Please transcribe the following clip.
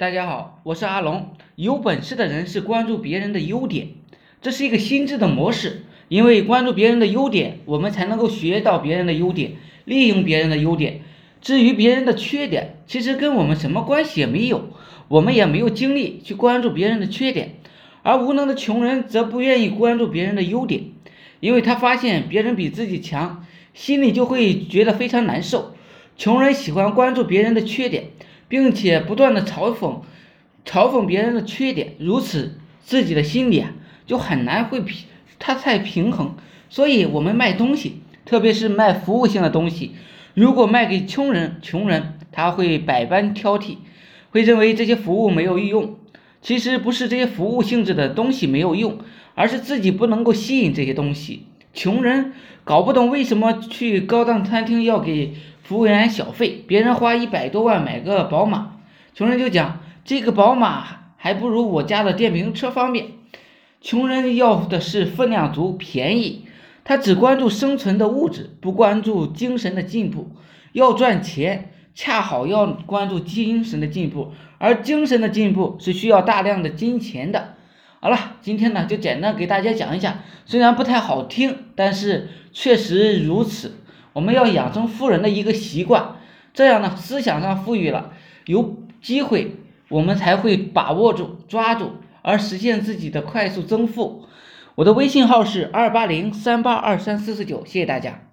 大家好，我是阿龙。有本事的人是关注别人的优点，这是一个心智的模式。因为关注别人的优点，我们才能够学到别人的优点，利用别人的优点。至于别人的缺点，其实跟我们什么关系也没有，我们也没有精力去关注别人的缺点。而无能的穷人则不愿意关注别人的优点，因为他发现别人比自己强，心里就会觉得非常难受。穷人喜欢关注别人的缺点。并且不断的嘲讽，嘲讽别人的缺点，如此自己的心里啊就很难会平，他太平衡。所以，我们卖东西，特别是卖服务性的东西，如果卖给穷人，穷人他会百般挑剔，会认为这些服务没有用。其实不是这些服务性质的东西没有用，而是自己不能够吸引这些东西。穷人搞不懂为什么去高档餐厅要给。服务员小费，别人花一百多万买个宝马，穷人就讲这个宝马还不如我家的电瓶车方便。穷人要的是分量足、便宜，他只关注生存的物质，不关注精神的进步。要赚钱，恰好要关注精神的进步，而精神的进步是需要大量的金钱的。好了，今天呢就简单给大家讲一下，虽然不太好听，但是确实如此。我们要养成富人的一个习惯，这样呢，思想上富裕了，有机会我们才会把握住、抓住，而实现自己的快速增富。我的微信号是二八零三八二三四四九，谢谢大家。